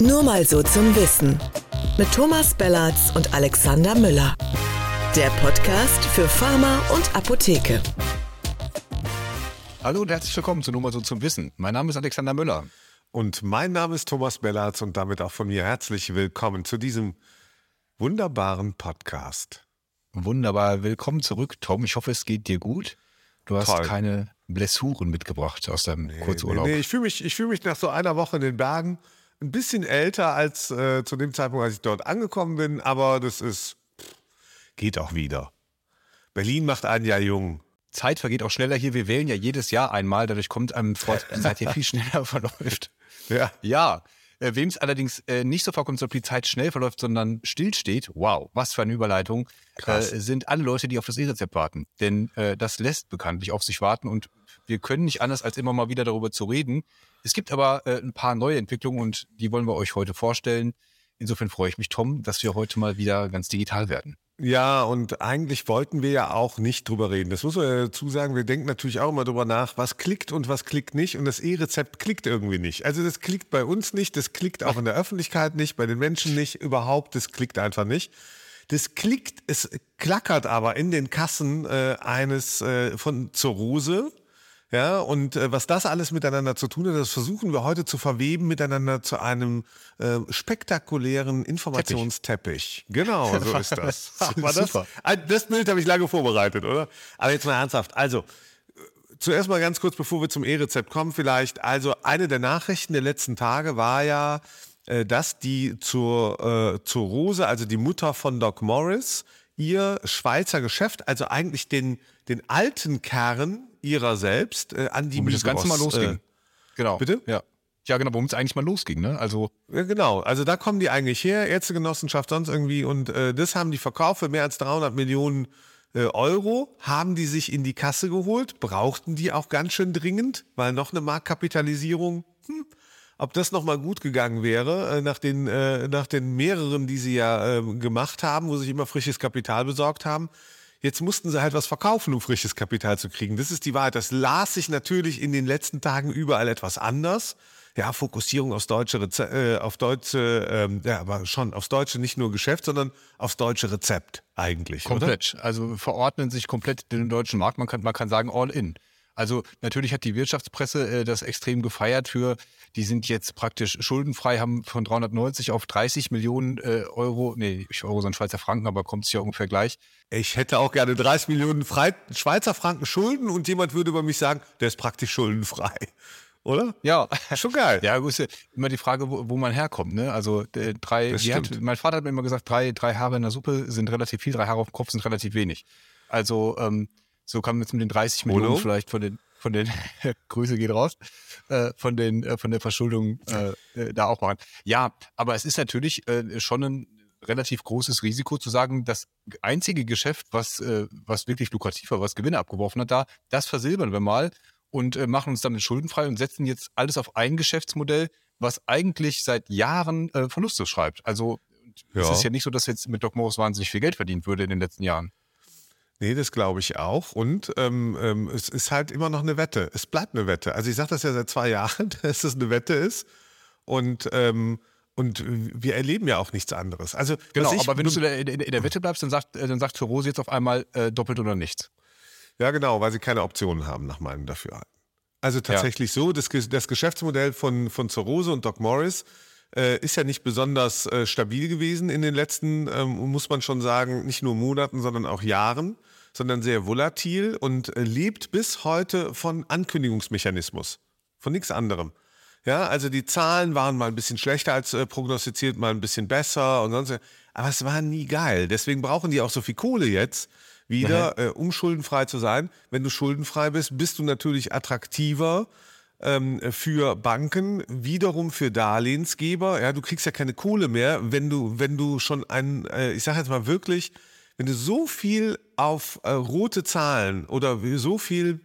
Nur mal so zum Wissen. Mit Thomas Bellatz und Alexander Müller. Der Podcast für Pharma und Apotheke. Hallo und herzlich willkommen zu Nur mal so zum Wissen. Mein Name ist Alexander Müller. Und mein Name ist Thomas Bellatz und damit auch von mir herzlich willkommen zu diesem wunderbaren Podcast. Wunderbar, willkommen zurück, Tom. Ich hoffe, es geht dir gut. Du hast Toll. keine Blessuren mitgebracht aus deinem Nee, Kurzurlaub. nee, ich fühle mich, ich fühl mich nach so einer Woche in den Bergen ein bisschen älter als äh, zu dem Zeitpunkt, als ich dort angekommen bin, aber das ist, pff, geht auch wieder. Berlin macht einen ja jung. Zeit vergeht auch schneller hier. Wir wählen ja jedes Jahr einmal, dadurch kommt einem vor, die Zeit hier viel schneller verläuft. Ja. Ja, äh, wem es allerdings äh, nicht so vorkommt, ob die Zeit schnell verläuft, sondern stillsteht, wow, was für eine Überleitung, äh, sind alle Leute, die auf das E-Rezept warten. Denn äh, das lässt bekanntlich auf sich warten und wir können nicht anders, als immer mal wieder darüber zu reden. Es gibt aber äh, ein paar neue Entwicklungen und die wollen wir euch heute vorstellen. Insofern freue ich mich, Tom, dass wir heute mal wieder ganz digital werden. Ja, und eigentlich wollten wir ja auch nicht drüber reden. Das muss man ja dazu sagen. Wir denken natürlich auch immer drüber nach, was klickt und was klickt nicht. Und das E-Rezept klickt irgendwie nicht. Also das klickt bei uns nicht, das klickt auch in der Öffentlichkeit nicht, bei den Menschen nicht, überhaupt, das klickt einfach nicht. Das klickt, es klackert aber in den Kassen äh, eines äh, von Zurose. Ja, und äh, was das alles miteinander zu tun hat, das versuchen wir heute zu verweben miteinander zu einem äh, spektakulären Informationsteppich. Genau, so ist das. Aber das, Super. äh, das Bild habe ich lange vorbereitet, oder? Aber jetzt mal ernsthaft. Also, äh, zuerst mal ganz kurz, bevor wir zum E-Rezept kommen, vielleicht. Also, eine der Nachrichten der letzten Tage war ja, äh, dass die zur, äh, zur Rose, also die Mutter von Doc Morris, ihr Schweizer Geschäft, also eigentlich den, den alten Kern ihrer selbst, äh, an die Womit das Ganze mal Migros, losging. Äh, Genau. Bitte? Ja. Ja, genau, womit es eigentlich mal losging, ne? Also, Ja, genau, also da kommen die eigentlich her, Ärztegenossenschaft sonst irgendwie und äh, das haben die verkauft für mehr als 300 Millionen äh, Euro, haben die sich in die Kasse geholt, brauchten die auch ganz schön dringend, weil noch eine Marktkapitalisierung, hm, ob das nochmal gut gegangen wäre, äh, nach, den, äh, nach den mehreren, die sie ja äh, gemacht haben, wo sie sich immer frisches Kapital besorgt haben. Jetzt mussten sie halt was verkaufen, um frisches Kapital zu kriegen. Das ist die Wahrheit. Das las sich natürlich in den letzten Tagen überall etwas anders. Ja, Fokussierung aufs deutsche, Reze äh, auf deutsche, ähm, ja, aber schon aufs deutsche nicht nur Geschäft, sondern aufs deutsche Rezept eigentlich. Oder? Komplett. Also verordnen sich komplett den deutschen Markt. Man kann, man kann sagen, all in. Also natürlich hat die Wirtschaftspresse äh, das extrem gefeiert für, die sind jetzt praktisch schuldenfrei, haben von 390 auf 30 Millionen äh, Euro, nee, nicht Euro, sondern Schweizer Franken, aber kommt es ja ungefähr gleich. Ich hätte auch gerne 30 Millionen Frei Schweizer Franken Schulden und jemand würde über mich sagen, der ist praktisch schuldenfrei. Oder? Ja. Schon geil. Ja, gut, immer die Frage, wo, wo man herkommt. Ne? Also äh, drei, hat, mein Vater hat mir immer gesagt, drei, drei Haare in der Suppe sind relativ viel, drei Haare auf dem Kopf sind relativ wenig. Also ähm, so kann man jetzt mit den 30 Millionen vielleicht von den, von den Grüße geht raus, äh, von den, äh, von der Verschuldung äh, äh, da auch machen. Ja, aber es ist natürlich äh, schon ein relativ großes Risiko zu sagen, das einzige Geschäft, was, äh, was wirklich lukrativ war, was Gewinne abgeworfen hat, da, das versilbern wir mal und machen uns damit schuldenfrei und setzen jetzt alles auf ein Geschäftsmodell, was eigentlich seit Jahren Verluste schreibt. Also es Ja. ist ja nicht so, dass jetzt mit Doc Morris wahnsinnig viel Geld verdient würde in den letzten Jahren. Nee, das glaube ich auch. Und ähm, ähm, es ist halt immer noch eine Wette. Es bleibt eine Wette. Also ich sage das ja seit zwei Jahren, dass es eine Wette ist. Und, ähm, und wir erleben ja auch nichts anderes. Also Genau, aber wenn du in der, in, in der Wette bleibst, dann sagt, äh, dann sagt Rose jetzt auf einmal äh, doppelt oder nichts. Ja, genau, weil sie keine Optionen haben, nach meinem Dafürhalten. Also tatsächlich so, das, das Geschäftsmodell von, von Zorose und Doc Morris äh, ist ja nicht besonders äh, stabil gewesen in den letzten, ähm, muss man schon sagen, nicht nur Monaten, sondern auch Jahren, sondern sehr volatil und äh, lebt bis heute von Ankündigungsmechanismus, von nichts anderem. Ja, also die Zahlen waren mal ein bisschen schlechter als äh, prognostiziert, mal ein bisschen besser und sonst. Aber es war nie geil. Deswegen brauchen die auch so viel Kohle jetzt wieder, äh, um schuldenfrei zu sein. Wenn du schuldenfrei bist, bist du natürlich attraktiver ähm, für Banken, wiederum für Darlehensgeber. Ja, du kriegst ja keine Kohle mehr, wenn du, wenn du schon ein, äh, ich sage jetzt mal wirklich, wenn du so viel auf äh, rote Zahlen oder so viel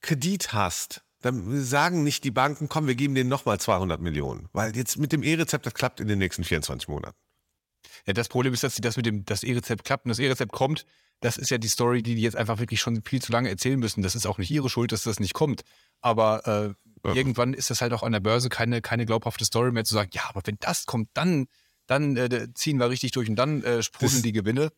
Kredit hast, dann sagen nicht die Banken, komm, wir geben denen nochmal 200 Millionen. Weil jetzt mit dem E-Rezept, das klappt in den nächsten 24 Monaten. Ja, das Problem ist, dass sie das mit dem, das E-Rezept klappt und das E-Rezept kommt. Das ist ja die Story, die die jetzt einfach wirklich schon viel zu lange erzählen müssen. Das ist auch nicht ihre Schuld, dass das nicht kommt. Aber äh, ja. irgendwann ist das halt auch an der Börse keine, keine glaubhafte Story mehr zu sagen, ja, aber wenn das kommt, dann, dann äh, ziehen wir richtig durch und dann äh, sprudeln die Gewinne.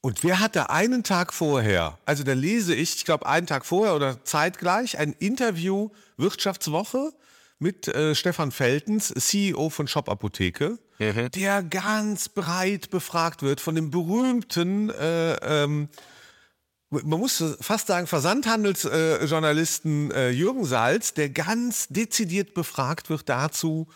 Und wer hatte einen Tag vorher, also da lese ich, ich glaube einen Tag vorher oder zeitgleich, ein Interview Wirtschaftswoche mit äh, Stefan Feltens, CEO von Shop Apotheke, mhm. der ganz breit befragt wird von dem berühmten, äh, ähm, man muss fast sagen, Versandhandelsjournalisten äh, Jürgen Salz, der ganz dezidiert befragt wird dazu,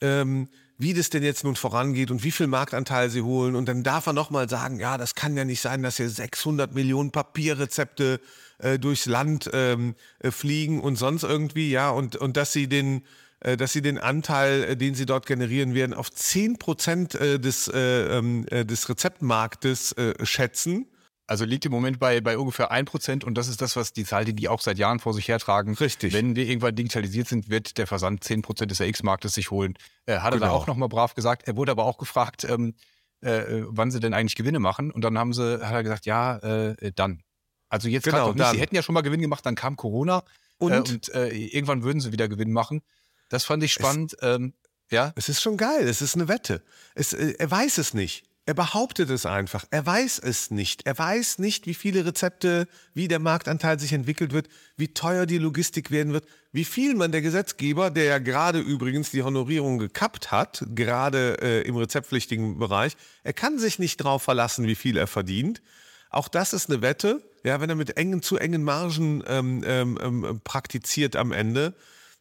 ähm, wie das denn jetzt nun vorangeht und wie viel Marktanteil sie holen. Und dann darf er nochmal sagen, ja, das kann ja nicht sein, dass hier 600 Millionen Papierrezepte äh, durchs Land ähm, äh, fliegen und sonst irgendwie, ja, und, und dass sie den äh, dass sie den Anteil, äh, den sie dort generieren werden, auf 10 Prozent äh, des, ähm, des Rezeptmarktes schätzen. Also liegt im Moment bei, bei ungefähr 1% und das ist das, was die Zahl, die die auch seit Jahren vor sich hertragen. Richtig. Wenn wir irgendwann digitalisiert sind, wird der Versand 10% des RX-Marktes sich holen. Äh, hat er da genau. auch nochmal brav gesagt. Er wurde aber auch gefragt, ähm, äh, wann sie denn eigentlich Gewinne machen. Und dann haben sie, hat er gesagt, ja, äh, dann. Also jetzt genau, nicht. Sie hätten ja schon mal Gewinn gemacht, dann kam Corona und, äh, und äh, irgendwann würden sie wieder Gewinn machen. Das fand ich spannend. Es, ähm, ja. Es ist schon geil. Es ist eine Wette. Es, äh, er weiß es nicht. Er behauptet es einfach. Er weiß es nicht. Er weiß nicht, wie viele Rezepte, wie der Marktanteil sich entwickelt wird, wie teuer die Logistik werden wird, wie viel man der Gesetzgeber, der ja gerade übrigens die Honorierung gekappt hat, gerade äh, im rezeptpflichtigen Bereich, er kann sich nicht darauf verlassen, wie viel er verdient. Auch das ist eine Wette. Ja, wenn er mit engen, zu engen Margen ähm, ähm, ähm praktiziert am Ende,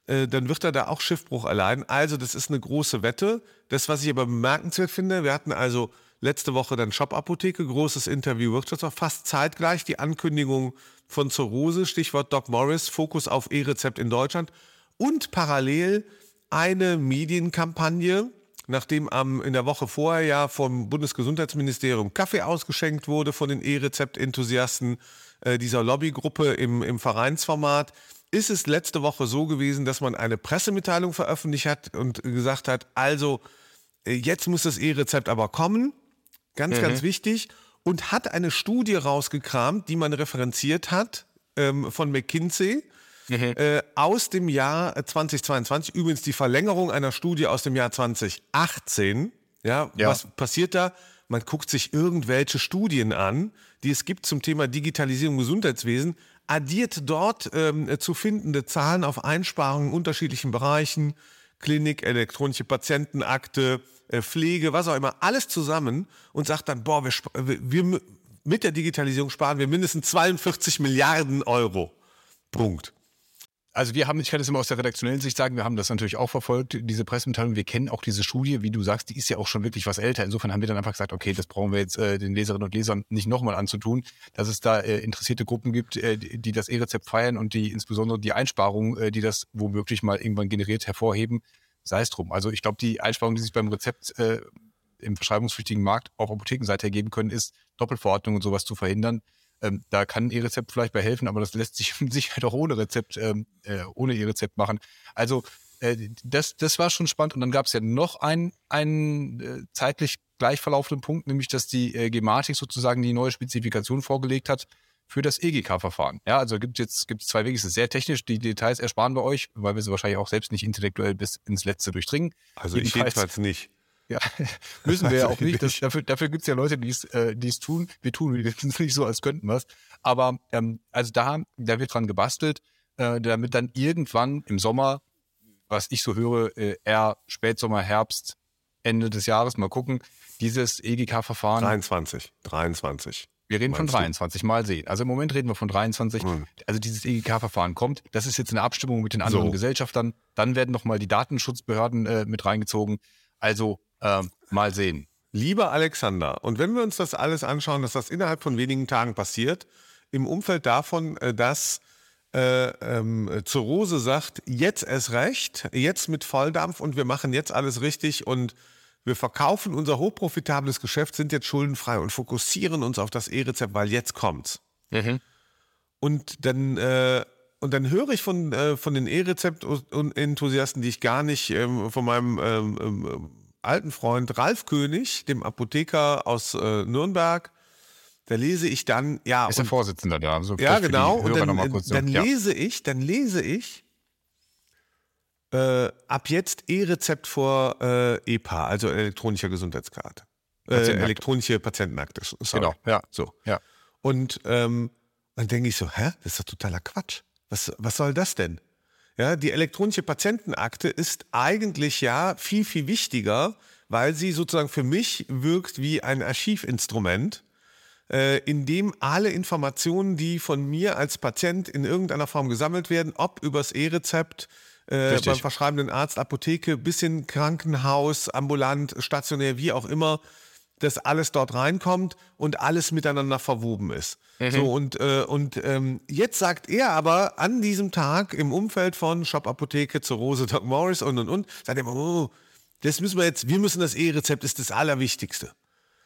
äh, dann wird er da auch Schiffbruch erleiden. Also, das ist eine große Wette. Das, was ich aber bemerkenswert finde, wir hatten also Letzte Woche dann Shop-Apotheke, großes Interview Wirtschaftswoche, fast zeitgleich die Ankündigung von Zurose, Stichwort Doc Morris, Fokus auf E-Rezept in Deutschland und parallel eine Medienkampagne, nachdem am, in der Woche vorher ja vom Bundesgesundheitsministerium Kaffee ausgeschenkt wurde von den E-Rezept-Enthusiasten äh, dieser Lobbygruppe im, im Vereinsformat, ist es letzte Woche so gewesen, dass man eine Pressemitteilung veröffentlicht hat und gesagt hat, also äh, jetzt muss das E-Rezept aber kommen. Ganz, mhm. ganz wichtig. Und hat eine Studie rausgekramt, die man referenziert hat ähm, von McKinsey. Mhm. Äh, aus dem Jahr 2022, übrigens die Verlängerung einer Studie aus dem Jahr 2018. Ja, ja, was passiert da? Man guckt sich irgendwelche Studien an, die es gibt zum Thema Digitalisierung im Gesundheitswesen, addiert dort ähm, zu findende Zahlen auf Einsparungen in unterschiedlichen Bereichen, Klinik, elektronische Patientenakte, äh, Pflege, was auch immer, alles zusammen und sagt dann, boah, wir, wir mit der Digitalisierung sparen wir mindestens 42 Milliarden Euro. Punkt. Also wir haben, ich kann das immer aus der redaktionellen Sicht sagen, wir haben das natürlich auch verfolgt, diese Pressemitteilung. Wir kennen auch diese Studie, wie du sagst, die ist ja auch schon wirklich was älter. Insofern haben wir dann einfach gesagt, okay, das brauchen wir jetzt äh, den Leserinnen und Lesern nicht nochmal anzutun, dass es da äh, interessierte Gruppen gibt, äh, die, das E-Rezept feiern und die insbesondere die Einsparungen, äh, die das womöglich mal irgendwann generiert, hervorheben. Sei es drum. Also ich glaube, die Einsparungen, die sich beim Rezept äh, im verschreibungspflichtigen Markt auf Apothekenseite ergeben können, ist Doppelverordnung und sowas zu verhindern. Ähm, da kann E-Rezept vielleicht bei helfen, aber das lässt sich mit Sicherheit auch ohne Rezept, ähm, äh, ohne E-Rezept machen. Also äh, das, das war schon spannend. Und dann gab es ja noch einen, einen äh, zeitlich gleich verlaufenden Punkt, nämlich dass die äh, Gematik sozusagen die neue Spezifikation vorgelegt hat für das EGK-Verfahren. Ja, also gibt jetzt gibt zwei Wege. Es ist sehr technisch. Die Details ersparen wir euch, weil wir sie wahrscheinlich auch selbst nicht intellektuell bis ins Letzte durchdringen. Also jedenfalls, ich jedenfalls nicht. Ja, müssen wir ja auch nicht. Das, dafür dafür gibt es ja Leute, die es äh, die's tun. Wir tun es nicht so, als könnten wir es. Aber ähm, also da, da wird dran gebastelt, äh, damit dann irgendwann im Sommer, was ich so höre, äh, eher Spätsommer, Herbst, Ende des Jahres, mal gucken, dieses EGK-Verfahren. 23, 23. Wir reden von 23, du? mal sehen. Also im Moment reden wir von 23. Mhm. Also dieses EGK-Verfahren kommt. Das ist jetzt eine Abstimmung mit den anderen so. Gesellschaftern. Dann werden nochmal die Datenschutzbehörden äh, mit reingezogen. Also ähm, mal sehen. Lieber Alexander, und wenn wir uns das alles anschauen, dass das innerhalb von wenigen Tagen passiert, im Umfeld davon, äh, dass äh, ähm, Zurose sagt, jetzt erst recht, jetzt mit Volldampf und wir machen jetzt alles richtig und wir verkaufen unser hochprofitables Geschäft, sind jetzt schuldenfrei und fokussieren uns auf das E-Rezept, weil jetzt kommt's. Mhm. Und dann äh, und dann höre ich von, äh, von den E-Rezept-Enthusiasten, die ich gar nicht ähm, von meinem ähm, ähm alten Freund Ralf König, dem Apotheker aus äh, Nürnberg. Da lese ich dann, ja. Ist der Vorsitzende da. So ja, genau. Und dann, dann lese ich, dann lese ich äh, ab jetzt E-Rezept vor äh, EPA, also elektronischer Gesundheitskarte. Äh, elektronische Patientenakte. Sorry. Genau, ja. So. ja. Und ähm, dann denke ich so, hä, das ist doch totaler Quatsch. Was, was soll das denn? Ja, die elektronische Patientenakte ist eigentlich ja viel, viel wichtiger, weil sie sozusagen für mich wirkt wie ein Archivinstrument, äh, in dem alle Informationen, die von mir als Patient in irgendeiner Form gesammelt werden, ob übers E-Rezept, äh, beim verschreibenden Arzt, Apotheke, bis in Krankenhaus, ambulant, stationär, wie auch immer, dass alles dort reinkommt und alles miteinander verwoben ist. Mhm. So und, äh, und ähm, jetzt sagt er aber an diesem Tag im Umfeld von Shop Apotheke zur Rose Doc Morris und und und, sagt er immer, oh, das müssen wir jetzt, wir müssen das E-Rezept ist das Allerwichtigste.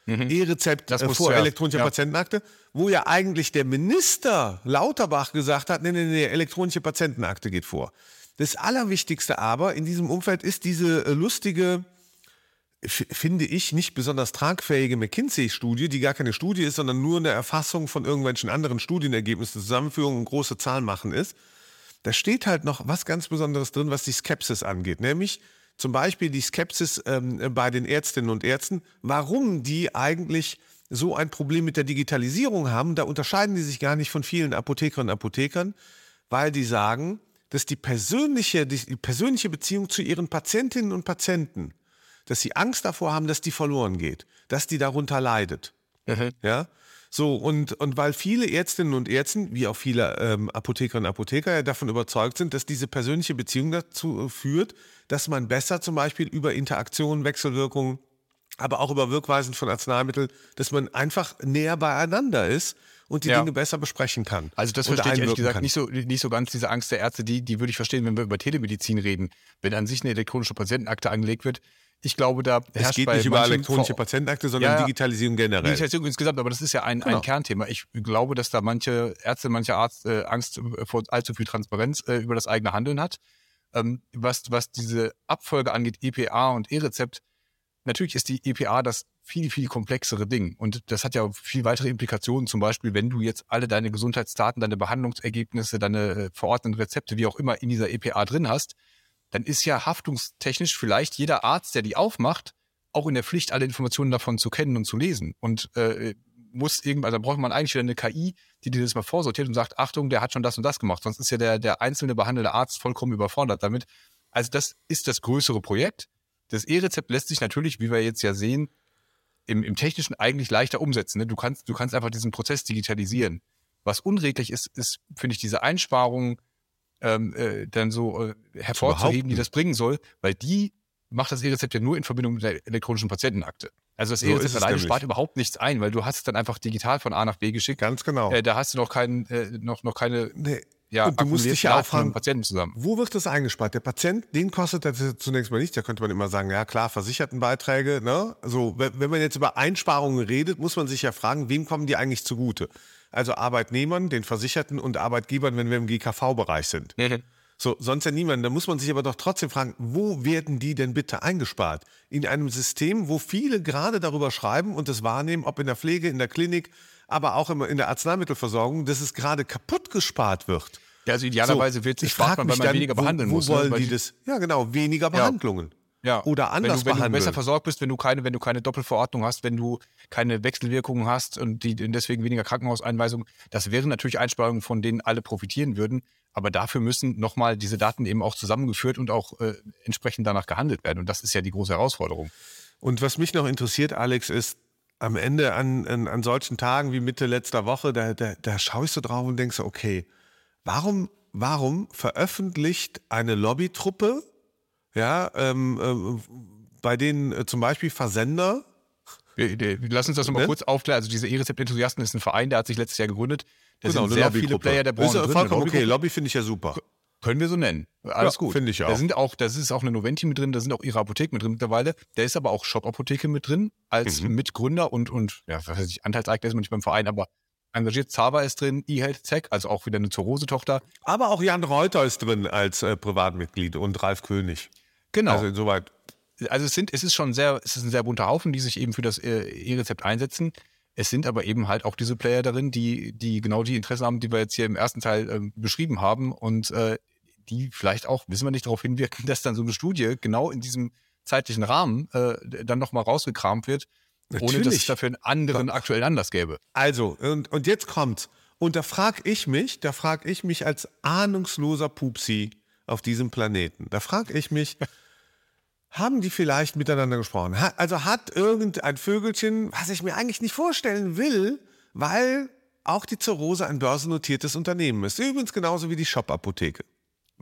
Mhm. E-Rezept äh, vor elektronischer ja. Patientenakte, wo ja eigentlich der Minister Lauterbach gesagt hat, nee, nee, nee, elektronische Patientenakte geht vor. Das Allerwichtigste aber in diesem Umfeld ist diese äh, lustige finde ich, nicht besonders tragfähige McKinsey-Studie, die gar keine Studie ist, sondern nur eine Erfassung von irgendwelchen anderen Studienergebnissen, Zusammenführung und große Zahlen machen ist. Da steht halt noch was ganz Besonderes drin, was die Skepsis angeht, nämlich zum Beispiel die Skepsis ähm, bei den Ärztinnen und Ärzten, warum die eigentlich so ein Problem mit der Digitalisierung haben. Da unterscheiden die sich gar nicht von vielen Apothekerinnen und Apothekern, weil die sagen, dass die persönliche, die persönliche Beziehung zu ihren Patientinnen und Patienten dass sie Angst davor haben, dass die verloren geht, dass die darunter leidet. Mhm. Ja. So, und, und weil viele Ärztinnen und Ärzte, wie auch viele ähm, Apothekerinnen und Apotheker ja davon überzeugt sind, dass diese persönliche Beziehung dazu äh, führt, dass man besser zum Beispiel über Interaktionen, Wechselwirkungen, aber auch über Wirkweisen von Arzneimitteln, dass man einfach näher beieinander ist und die ja. Dinge besser besprechen kann. Also das verstehe ich ehrlich gesagt nicht so, nicht so ganz, diese Angst der Ärzte, die, die würde ich verstehen, wenn wir über Telemedizin reden. Wenn an sich eine elektronische Patientenakte angelegt wird, ich glaube, da herrscht Es geht nicht über elektronische Patientenakte, sondern ja, Digitalisierung generell. Digitalisierung insgesamt, aber das ist ja ein, genau. ein Kernthema. Ich glaube, dass da manche Ärzte, mancher Arzt äh, Angst vor allzu viel Transparenz äh, über das eigene Handeln hat. Ähm, was, was diese Abfolge angeht, EPA und E-Rezept, natürlich ist die EPA das viel, viel komplexere Ding. Und das hat ja viel weitere Implikationen. Zum Beispiel, wenn du jetzt alle deine Gesundheitsdaten, deine Behandlungsergebnisse, deine äh, verordneten Rezepte, wie auch immer, in dieser EPA drin hast, dann ist ja haftungstechnisch vielleicht jeder Arzt, der die aufmacht, auch in der Pflicht, alle Informationen davon zu kennen und zu lesen. Und äh, muss irgendwann, also braucht man eigentlich wieder eine KI, die dir das mal vorsortiert und sagt, Achtung, der hat schon das und das gemacht. Sonst ist ja der, der einzelne behandelte Arzt vollkommen überfordert damit. Also das ist das größere Projekt. Das E-Rezept lässt sich natürlich, wie wir jetzt ja sehen, im, im Technischen eigentlich leichter umsetzen. Ne? Du, kannst, du kannst einfach diesen Prozess digitalisieren. Was unredlich ist, ist, finde ich, diese Einsparungen ähm, äh, dann so äh, hervorzuheben, die das bringen soll, weil die macht das E-Rezept ja nur in Verbindung mit der elektronischen Patientenakte. Also das E-Rezept alleine spart überhaupt nichts ein, weil du hast es dann einfach digital von A nach B geschickt. Ganz genau. Äh, da hast du noch, keinen, äh, noch, noch keine nee. Ja, und du musst dich ja auch fragen, Patienten zusammen. Wo wird das eingespart? Der Patient, den kostet das zunächst mal nicht. Da könnte man immer sagen, ja klar, Versichertenbeiträge. Ne? Also wenn man jetzt über Einsparungen redet, muss man sich ja fragen, wem kommen die eigentlich zugute? Also Arbeitnehmern, den Versicherten und Arbeitgebern, wenn wir im GKV-Bereich sind. Mhm. So, sonst ja niemand. Da muss man sich aber doch trotzdem fragen, wo werden die denn bitte eingespart? In einem System, wo viele gerade darüber schreiben und es wahrnehmen, ob in der Pflege, in der Klinik, aber auch in der Arzneimittelversorgung, dass es gerade kaputt gespart wird. Ja, also idealerweise so, wird sich spart man, weil man dann, weniger behandeln wo, muss. Wo ne? wollen die das? Ja, genau, weniger Behandlungen. Ja. Ja. Oder anders wenn du, wenn behandeln. du besser versorgt bist, wenn du keine, wenn du keine Doppelverordnung hast, wenn du keine Wechselwirkungen hast und die deswegen weniger Krankenhauseinweisungen, das wären natürlich Einsparungen, von denen alle profitieren würden. Aber dafür müssen nochmal diese Daten eben auch zusammengeführt und auch äh, entsprechend danach gehandelt werden. Und das ist ja die große Herausforderung. Und was mich noch interessiert, Alex, ist, am Ende an, an, an solchen Tagen wie Mitte letzter Woche, da, da, da schaust du drauf und denkst, okay, warum, warum veröffentlicht eine Lobbytruppe ja, ähm, äh, bei denen äh, zum Beispiel Versender. Wir, wir, lass uns das nochmal ne? kurz aufklären. Also diese E-Rezept-Enthusiasten ist ein Verein, der hat sich letztes Jahr gegründet. Da genau, sind sehr viele Player der Branche. Ist okay, Lobby finde ich ja super. Können wir so nennen. Alles ja, gut. Finde ich auch. Da sind auch, da ist auch eine Noventi mit drin, da sind auch ihre Apotheken mit drin mittlerweile. Da ist aber auch Shop-Apotheke mit drin, als mhm. Mitgründer und, und ja, was weiß ich, Anteilseigner ist man nicht beim Verein, aber engagiert. Zava ist drin, eHealth Tech, also auch wieder eine Zurose-Tochter. Aber auch Jan Reuter ist drin als äh, Privatmitglied und Ralf König. Genau. Also insoweit. also es sind, es ist schon sehr, es ist ein sehr bunter Haufen, die sich eben für das äh, E-Rezept einsetzen. Es sind aber eben halt auch diese Player darin, die, die genau die Interessen haben, die wir jetzt hier im ersten Teil äh, beschrieben haben und äh, die vielleicht auch, wissen wir nicht, darauf hinwirken, dass dann so eine Studie genau in diesem zeitlichen Rahmen äh, dann nochmal rausgekramt wird, Natürlich. ohne dass es dafür einen anderen Doch. aktuellen Anlass gäbe. Also, und, und jetzt kommt, und da frage ich mich, da frage ich mich als ahnungsloser Pupsi auf diesem Planeten, da frage ich mich, haben die vielleicht miteinander gesprochen? Also hat irgendein Vögelchen, was ich mir eigentlich nicht vorstellen will, weil auch die Zerrose ein börsennotiertes Unternehmen ist. Übrigens genauso wie die Shop-Apotheke.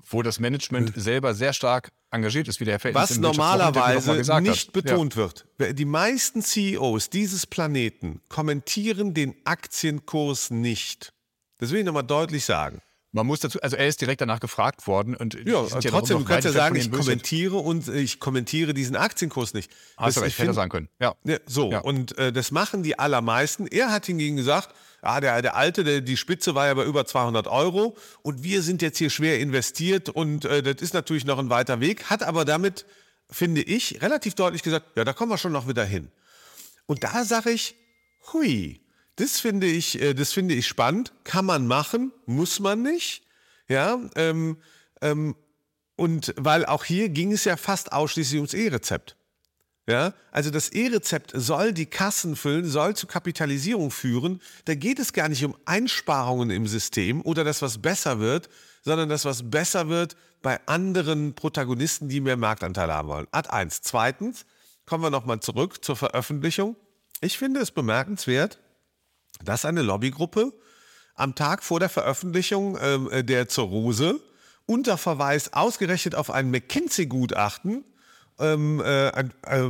Wo das Management hm. selber sehr stark engagiert ist, wie der Herr Was normalerweise nicht hat. betont ja. wird. Die meisten CEOs dieses Planeten kommentieren den Aktienkurs nicht. Das will ich nochmal deutlich sagen. Man muss dazu, also er ist direkt danach gefragt worden und ja, trotzdem, du kannst ja sagen, ich kommentiere und ich kommentiere diesen Aktienkurs nicht. Hast du recht, hätte sagen können. Ja. ja so, ja. und äh, das machen die allermeisten. Er hat hingegen gesagt, ah, der, der alte, der, die Spitze war ja bei über 200 Euro und wir sind jetzt hier schwer investiert und äh, das ist natürlich noch ein weiter Weg, hat aber damit, finde ich, relativ deutlich gesagt, ja, da kommen wir schon noch wieder hin. Und da sage ich, hui, das finde ich, äh, das finde ich spannend. Kann man machen, muss man nicht. Ja, ähm, ähm, und weil auch hier ging es ja fast ausschließlich ums E-Rezept. Ja, also das E-Rezept soll die Kassen füllen, soll zu Kapitalisierung führen. Da geht es gar nicht um Einsparungen im System oder das, was besser wird, sondern das, was besser wird bei anderen Protagonisten, die mehr Marktanteile haben wollen. Ad 1. Zweitens kommen wir nochmal zurück zur Veröffentlichung. Ich finde es bemerkenswert, dass eine Lobbygruppe. Am Tag vor der Veröffentlichung ähm, äh, der Zerrose unter Verweis ausgerechnet auf ein McKinsey-Gutachten, ähm, äh, äh,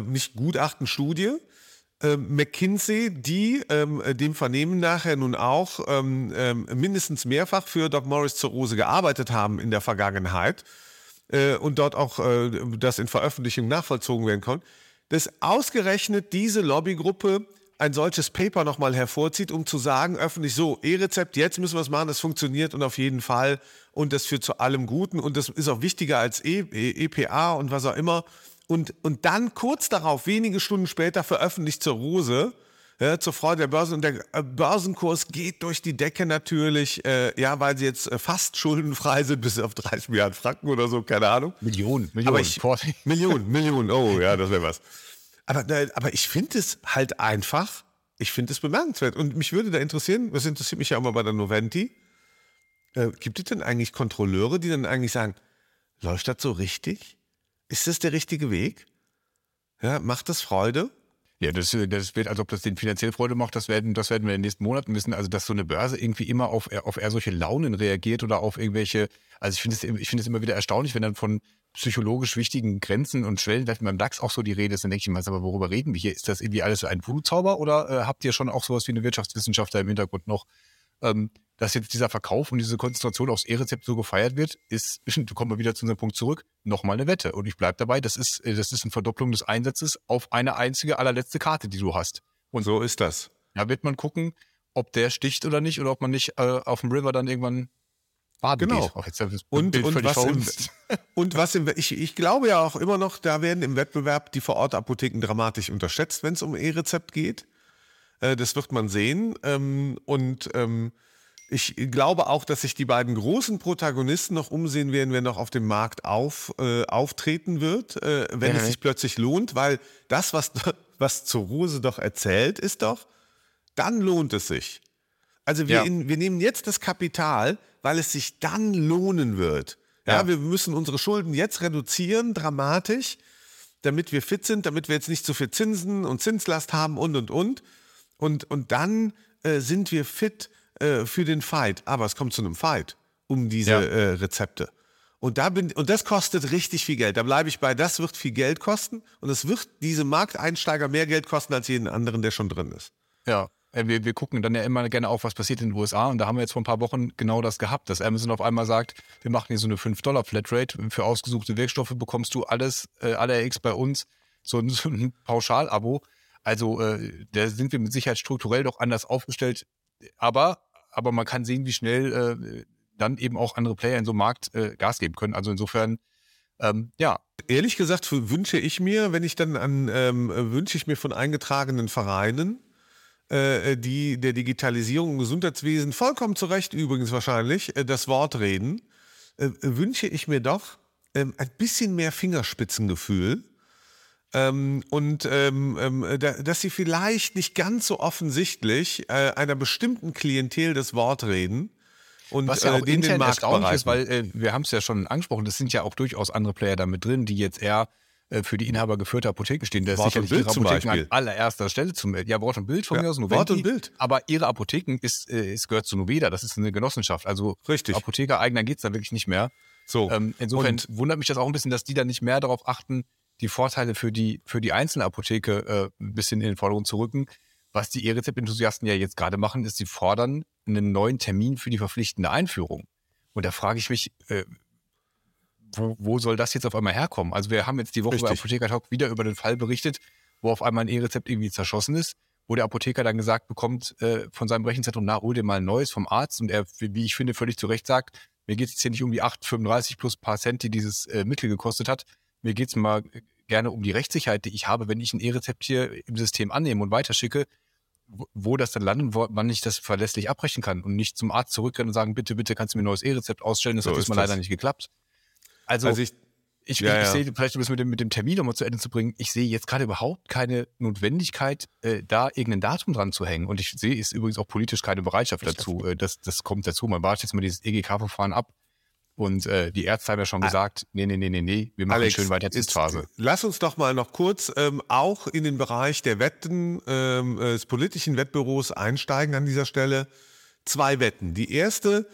nicht Gutachten, Studie, äh, McKinsey, die ähm, dem Vernehmen nachher nun auch ähm, ähm, mindestens mehrfach für Doc Morris Zerrose gearbeitet haben in der Vergangenheit äh, und dort auch äh, das in Veröffentlichung nachvollzogen werden konnte, dass ausgerechnet diese Lobbygruppe ein solches Paper nochmal hervorzieht, um zu sagen, öffentlich so, E-Rezept, jetzt müssen wir es machen, das funktioniert und auf jeden Fall und das führt zu allem Guten und das ist auch wichtiger als e, e, EPA und was auch immer. Und, und dann kurz darauf, wenige Stunden später, veröffentlicht zur Rose, ja, zur Freude der Börse. Und der äh, Börsenkurs geht durch die Decke natürlich, äh, ja, weil sie jetzt äh, fast schuldenfrei sind, bis auf 30 Milliarden Franken oder so, keine Ahnung. Millionen, Millionen. Aber ich, Millionen, Millionen, oh ja, das wäre was. Aber, aber ich finde es halt einfach, ich finde es bemerkenswert. Und mich würde da interessieren, das interessiert mich ja immer bei der Noventi, äh, gibt es denn eigentlich Kontrolleure, die dann eigentlich sagen, läuft das so richtig? Ist das der richtige Weg? Ja, macht das Freude? Ja, das, das wird, als ob das den finanziell Freude macht, das werden, das werden wir in den nächsten Monaten wissen. Also, dass so eine Börse irgendwie immer auf, auf eher solche Launen reagiert oder auf irgendwelche, also ich finde es immer wieder erstaunlich, wenn dann von psychologisch wichtigen Grenzen und Schwellenwerten beim DAX auch so die Rede ist, dann denke ich mir, aber worüber reden wir hier? Ist das irgendwie alles so ein Voodoo-Zauber oder äh, habt ihr schon auch sowas wie eine Wirtschaftswissenschaftler im Hintergrund noch? Ähm, dass jetzt dieser Verkauf und diese Konzentration aufs E-Rezept so gefeiert wird, ist, du kommen wir wieder zu unserem Punkt zurück, nochmal eine Wette. Und ich bleibe dabei, das ist, äh, das ist eine Verdopplung des Einsatzes auf eine einzige allerletzte Karte, die du hast. Und so ist das. Da wird man gucken, ob der sticht oder nicht oder ob man nicht äh, auf dem River dann irgendwann baden genau. geht. Auch jetzt und, und, was im, und was im, ich, ich glaube ja auch immer noch, da werden im Wettbewerb die Vorortapotheken dramatisch unterschätzt, wenn es um E-Rezept geht. Äh, das wird man sehen. Ähm, und ähm, ich glaube auch, dass sich die beiden großen Protagonisten noch umsehen werden, wer noch auf dem Markt auf, äh, auftreten wird, äh, wenn ja. es sich plötzlich lohnt, weil das, was, was zur Rose doch erzählt, ist doch, dann lohnt es sich. Also wir, ja. in, wir nehmen jetzt das Kapital, weil es sich dann lohnen wird. Ja, ja, wir müssen unsere Schulden jetzt reduzieren, dramatisch, damit wir fit sind, damit wir jetzt nicht zu viel Zinsen und Zinslast haben und und und. Und, und dann äh, sind wir fit äh, für den Fight. Aber es kommt zu einem Fight um diese ja. äh, Rezepte. Und, da bin, und das kostet richtig viel Geld. Da bleibe ich bei, das wird viel Geld kosten und es wird diese Markteinsteiger mehr Geld kosten als jeden anderen, der schon drin ist. Ja, wir, wir gucken dann ja immer gerne auf, was passiert in den USA. Und da haben wir jetzt vor ein paar Wochen genau das gehabt, dass Amazon auf einmal sagt, wir machen hier so eine 5-Dollar-Flatrate. Für ausgesuchte Wirkstoffe bekommst du alles, äh, alle X bei uns, so, ein, so ein Pauschal-Abo. Also äh, da sind wir mit Sicherheit strukturell doch anders aufgestellt. Aber, aber man kann sehen, wie schnell äh, dann eben auch andere Player in so einem Markt äh, Gas geben können. Also insofern Ähm, ja. Ehrlich gesagt wünsche ich mir, wenn ich dann an, ähm, wünsche ich mir von eingetragenen Vereinen, äh, die der Digitalisierung im Gesundheitswesen vollkommen zu Recht übrigens wahrscheinlich äh, das Wort reden, äh, wünsche ich mir doch ähm, ein bisschen mehr Fingerspitzengefühl. Ähm, und ähm, ähm da, dass sie vielleicht nicht ganz so offensichtlich äh, einer bestimmten Klientel das Wort reden. Und, Was ja auch äh, intern erstaunlich ist, weil äh, wir haben es ja schon angesprochen, das sind ja auch durchaus andere Player da mit drin, die jetzt eher äh, für die Inhaber geführte Apotheken stehen. Das ist sicherlich ihre Apotheken an allererster Stelle zum Ja, Wort und Bild von ja, mir aus, Noventi, Wort und Bild. Aber ihre Apotheken ist, äh, ist, gehört zu Noveda, das ist eine Genossenschaft. Also Richtig. Apotheker eigener geht es da wirklich nicht mehr. So. Ähm, insofern und wundert mich das auch ein bisschen, dass die da nicht mehr darauf achten, die Vorteile für die, für die Einzelapotheke äh, ein bisschen in den Vordergrund zu rücken. Was die E-Rezept-Enthusiasten ja jetzt gerade machen, ist, sie fordern einen neuen Termin für die verpflichtende Einführung. Und da frage ich mich, äh, wo, wo soll das jetzt auf einmal herkommen? Also wir haben jetzt die Woche Richtig. bei Apotheker Talk wieder über den Fall berichtet, wo auf einmal ein E-Rezept irgendwie zerschossen ist, wo der Apotheker dann gesagt bekommt äh, von seinem Rechenzentrum, na, hol dir mal ein neues vom Arzt und er, wie ich finde, völlig zu Recht sagt, mir geht es jetzt hier nicht um die 8,35 plus paar Cent, die dieses äh, Mittel gekostet hat. Mir geht es mal gerne um die Rechtssicherheit, die ich habe, wenn ich ein E-Rezept hier im System annehme und weiterschicke, wo, wo das dann landet, wann ich das verlässlich abbrechen kann und nicht zum Arzt zurückrennen und sagen, bitte, bitte kannst du mir ein neues E-Rezept ausstellen. Das so hat diesmal leider nicht geklappt. Also, also ich, ich, ja, ich, ich sehe, vielleicht um es mit dem, mit dem Termin nochmal zu Ende zu bringen, ich sehe jetzt gerade überhaupt keine Notwendigkeit, äh, da irgendein Datum dran zu hängen. Und ich sehe, ist übrigens auch politisch keine Bereitschaft dazu. Äh, das, das kommt dazu. Man wartet jetzt mal dieses EGK-Verfahren ab. Und äh, die Ärzte haben ja schon ah. gesagt, nee, nee, nee, nee, nee, wir machen Alex, schön weiter Testphase. Lass uns doch mal noch kurz ähm, auch in den Bereich der Wetten, ähm, äh, des politischen Wettbüros einsteigen an dieser Stelle. Zwei Wetten. Die erste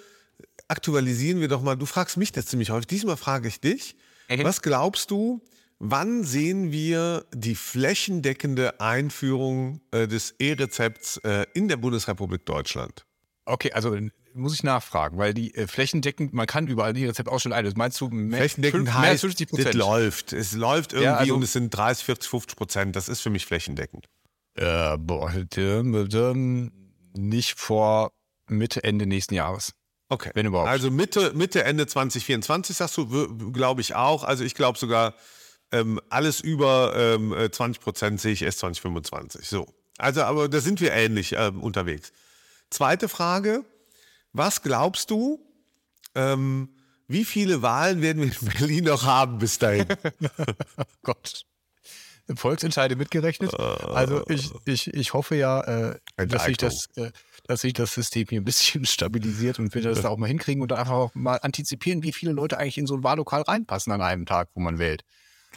aktualisieren wir doch mal. Du fragst mich das ziemlich häufig. Diesmal frage ich dich. Mhm. Was glaubst du, wann sehen wir die flächendeckende Einführung äh, des E-Rezepts äh, in der Bundesrepublik Deutschland? Okay, also muss ich nachfragen, weil die äh, flächendeckend, man kann überall die Rezept ausstellen. Also meinst du mehr, flächendeckend fünf, mehr heißt, 50 Prozent? Es läuft. Es läuft irgendwie ja, also, und es sind 30, 40, 50 Prozent. Das ist für mich flächendeckend. Äh, boah, nicht vor Mitte, Ende nächsten Jahres. Okay. Wenn überhaupt. Also Mitte, Mitte, Ende 2024 sagst du, glaube ich auch. Also ich glaube sogar, ähm, alles über ähm, 20 Prozent sehe ich erst 2025. So. Also, aber da sind wir ähnlich ähm, unterwegs. Zweite Frage. Was glaubst du, ähm, wie viele Wahlen werden wir in Berlin noch haben bis dahin? oh Gott. Volksentscheide mitgerechnet. Also ich, ich, ich hoffe ja, äh, dass sich das, äh, dass sich das System hier ein bisschen stabilisiert und wir das da auch mal hinkriegen und einfach auch mal antizipieren, wie viele Leute eigentlich in so ein Wahllokal reinpassen an einem Tag, wo man wählt.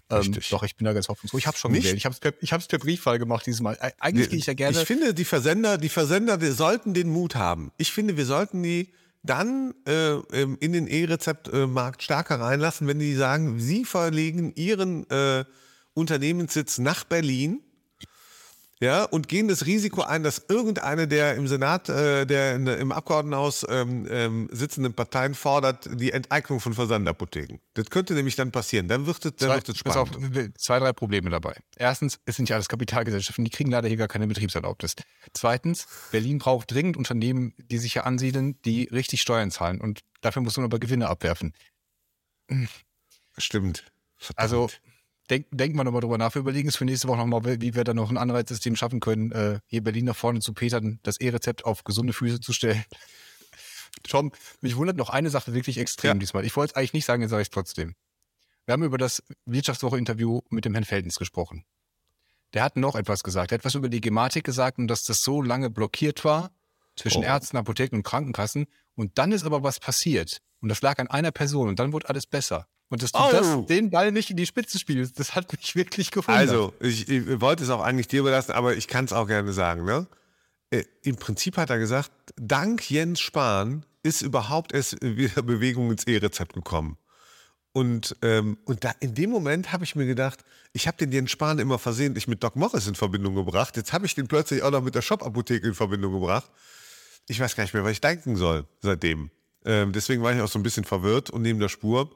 Ähm, doch, ich bin da ganz hoffnungsfroh. Ich habe schon Nicht? gewählt. Ich habe es per, ich per Briefwahl gemacht dieses Mal. Eigentlich gehe ich ja gerne. Ich finde, die Versender, die Versender, die sollten den Mut haben. Ich finde, wir sollten die dann äh, in den E-Rezeptmarkt stärker reinlassen, wenn die sagen, sie verlegen ihren äh, Unternehmenssitz nach Berlin ja, und gehen das Risiko ein, dass irgendeine der im Senat, äh, der in, im Abgeordnetenhaus ähm, ähm, sitzenden Parteien fordert die Enteignung von Versandapotheken. Das könnte nämlich dann passieren. Dann wird es, dann zwei, wird es spannend. Auf, zwei, drei Probleme dabei. Erstens, es sind ja alles Kapitalgesellschaften, die kriegen leider hier gar keine Betriebserlaubnis. Zweitens, Berlin braucht dringend Unternehmen, die sich hier ansiedeln, die richtig Steuern zahlen. Und dafür muss man aber Gewinne abwerfen. Stimmt. Verdammt. Also denk, denkt man aber drüber nach. Wir überlegen es für nächste Woche nochmal, wie wir da noch ein Anreizsystem schaffen können, äh, hier Berlin nach vorne zu petern, das E-Rezept auf gesunde Füße zu stellen. Tom, mich wundert noch eine Sache wirklich extrem ja. diesmal. Ich wollte es eigentlich nicht sagen, jetzt sage ich es trotzdem. Wir haben über das Wirtschaftswoche-Interview mit dem Herrn Feldens gesprochen. Der hat noch etwas gesagt. Er hat etwas über die Gematik gesagt und dass das so lange blockiert war zwischen oh. Ärzten, Apotheken und Krankenkassen. Und dann ist aber was passiert. Und das lag an einer Person und dann wurde alles besser. Und dass du oh. das, den Ball nicht in die Spitze spielst, das hat mich wirklich gefunden. Also, ich, ich, wollte es auch eigentlich dir überlassen, aber ich kann es auch gerne sagen. Ne? Äh, Im Prinzip hat er gesagt, dank Jens Spahn ist überhaupt erst wieder Bewegung ins E-Rezept gekommen. Und, ähm, und da in dem Moment habe ich mir gedacht, ich habe den Jens Spahn immer versehentlich mit Doc Morris in Verbindung gebracht. Jetzt habe ich den plötzlich auch noch mit der Shop-Apotheke in Verbindung gebracht. Ich weiß gar nicht mehr, was ich denken soll seitdem. Ähm, deswegen war ich auch so ein bisschen verwirrt und neben der Spur.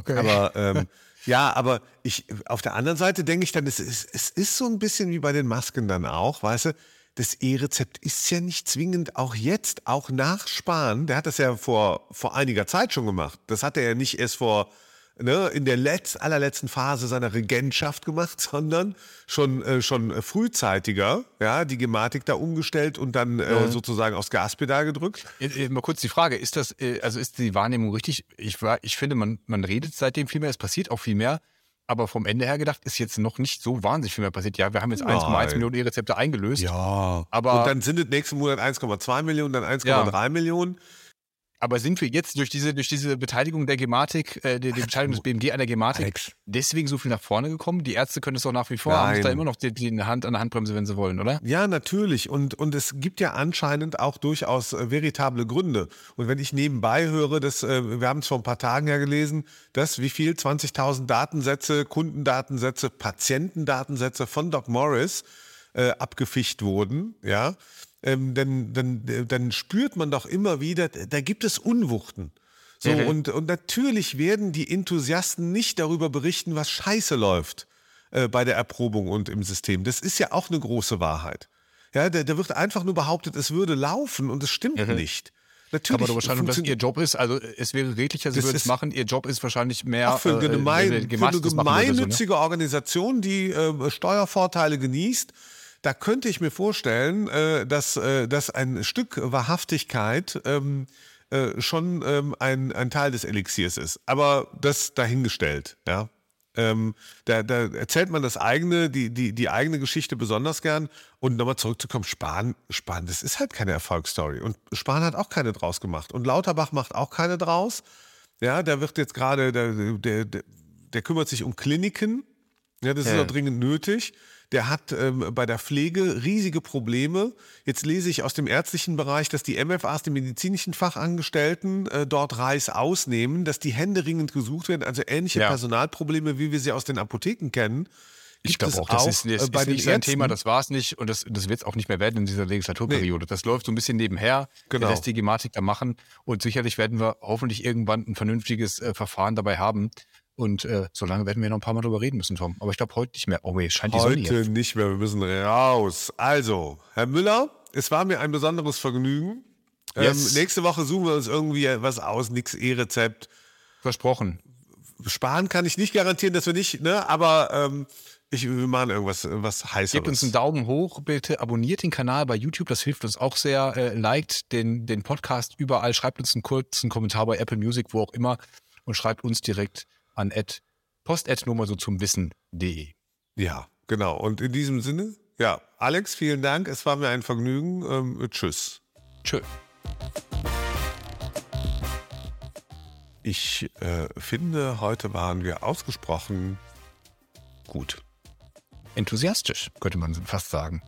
Okay. Aber ähm, ja, aber ich auf der anderen Seite denke ich dann, es ist, es ist so ein bisschen wie bei den Masken dann auch, weißt du, das E-Rezept ist ja nicht zwingend auch jetzt, auch nach Spahn, der hat das ja vor, vor einiger Zeit schon gemacht. Das hat er ja nicht erst vor ne, in der letz-, allerletzten Phase seiner Regentschaft gemacht, sondern schon, äh, schon frühzeitiger, ja, die Gematik da umgestellt und dann äh, sozusagen aufs Gaspedal gedrückt. Mal kurz die Frage, ist das, äh, also ist die Wahrnehmung richtig? Ich, war, ich finde, man, man redet seitdem viel mehr, es passiert auch viel mehr. Aber vom Ende her gedacht ist jetzt noch nicht so wahnsinnig viel mehr passiert. Ja, wir haben jetzt 1,1 Millionen E-Rezepte eingelöst. Ja. Aber und dann sind es nächsten Monat 1,2 Millionen, dann 1,3 ja. Millionen. Aber sind wir jetzt durch diese, durch diese Beteiligung der Gematik, äh, die, die Beteiligung des BMG an der Gematik, Alex. deswegen so viel nach vorne gekommen? Die Ärzte können es doch nach wie vor, Nein. haben da immer noch die, die Hand an der Handbremse, wenn sie wollen, oder? Ja, natürlich. Und, und es gibt ja anscheinend auch durchaus äh, veritable Gründe. Und wenn ich nebenbei höre, dass, äh, wir haben es vor ein paar Tagen ja gelesen, dass wie viel? 20.000 Datensätze, Kundendatensätze, Patientendatensätze von Doc Morris äh, abgeficht wurden, ja ähm, dann, dann, dann spürt man doch immer wieder, da gibt es Unwuchten. So, mhm. und, und natürlich werden die Enthusiasten nicht darüber berichten, was scheiße läuft äh, bei der Erprobung und im System. Das ist ja auch eine große Wahrheit. Ja, da, da wird einfach nur behauptet, es würde laufen und es stimmt mhm. nicht. Natürlich. Aber wahrscheinlich, dass ihr Job ist, also es wäre redlicher, sie würden es machen. Ihr Job ist wahrscheinlich mehr. Ach, für, eine, gemein, äh, für eine gemeinnützige so, ne? Organisation, die äh, Steuervorteile genießt, da könnte ich mir vorstellen, äh, dass, äh, dass ein Stück Wahrhaftigkeit ähm, äh, schon ähm, ein, ein Teil des Elixiers ist. Aber das dahingestellt, ja. Ähm, da, da, erzählt man das eigene, die, die, die eigene Geschichte besonders gern. Und nochmal zurückzukommen, Spahn, Spahn, das ist halt keine Erfolgsstory. Und Spahn hat auch keine draus gemacht. Und Lauterbach macht auch keine draus. Ja, da wird jetzt gerade, der, der, der, kümmert sich um Kliniken. Ja, das ja. ist auch dringend nötig der hat ähm, bei der Pflege riesige Probleme. Jetzt lese ich aus dem ärztlichen Bereich, dass die MFAs, die medizinischen Fachangestellten, äh, dort Reis ausnehmen, dass die Hände ringend gesucht werden, also ähnliche ja. Personalprobleme, wie wir sie aus den Apotheken kennen. Ich glaube auch, das ist, das äh, ist nicht sein Thema, das war es nicht und das, das wird es auch nicht mehr werden in dieser Legislaturperiode. Nee. Das läuft so ein bisschen nebenher, genau. lässt die Gematik da machen und sicherlich werden wir hoffentlich irgendwann ein vernünftiges äh, Verfahren dabei haben, und äh, so lange werden wir noch ein paar Mal drüber reden müssen, Tom. Aber ich glaube heute nicht mehr. Oh, es scheint die heute Sonne Heute nicht mehr, wir müssen raus. Also, Herr Müller, es war mir ein besonderes Vergnügen. Ähm, yes. Ähm, nächste Woche suchen wir uns irgendwie was aus, nix E-Rezept. Versprochen. Sparen kann ich nicht garantieren, dass wir nicht, ne? Aber ähm, ich, wir machen irgendwas was heißeres. Gebt uns einen Daumen hoch, bitte abonniert den Kanal bei YouTube, das hilft uns auch sehr. Äh, liked den, den Podcast überall, schreibt uns einen kurzen Kommentar bei Apple Music, wo auch immer und schreibt uns direkt an post.nummer so zum Wissen.de. Ja, genau. Und in diesem Sinne, ja, Alex, vielen Dank. Es war mir ein Vergnügen. Ähm, tschüss. Tschö. Ich äh, finde, heute waren wir ausgesprochen gut. Enthusiastisch, könnte man fast sagen.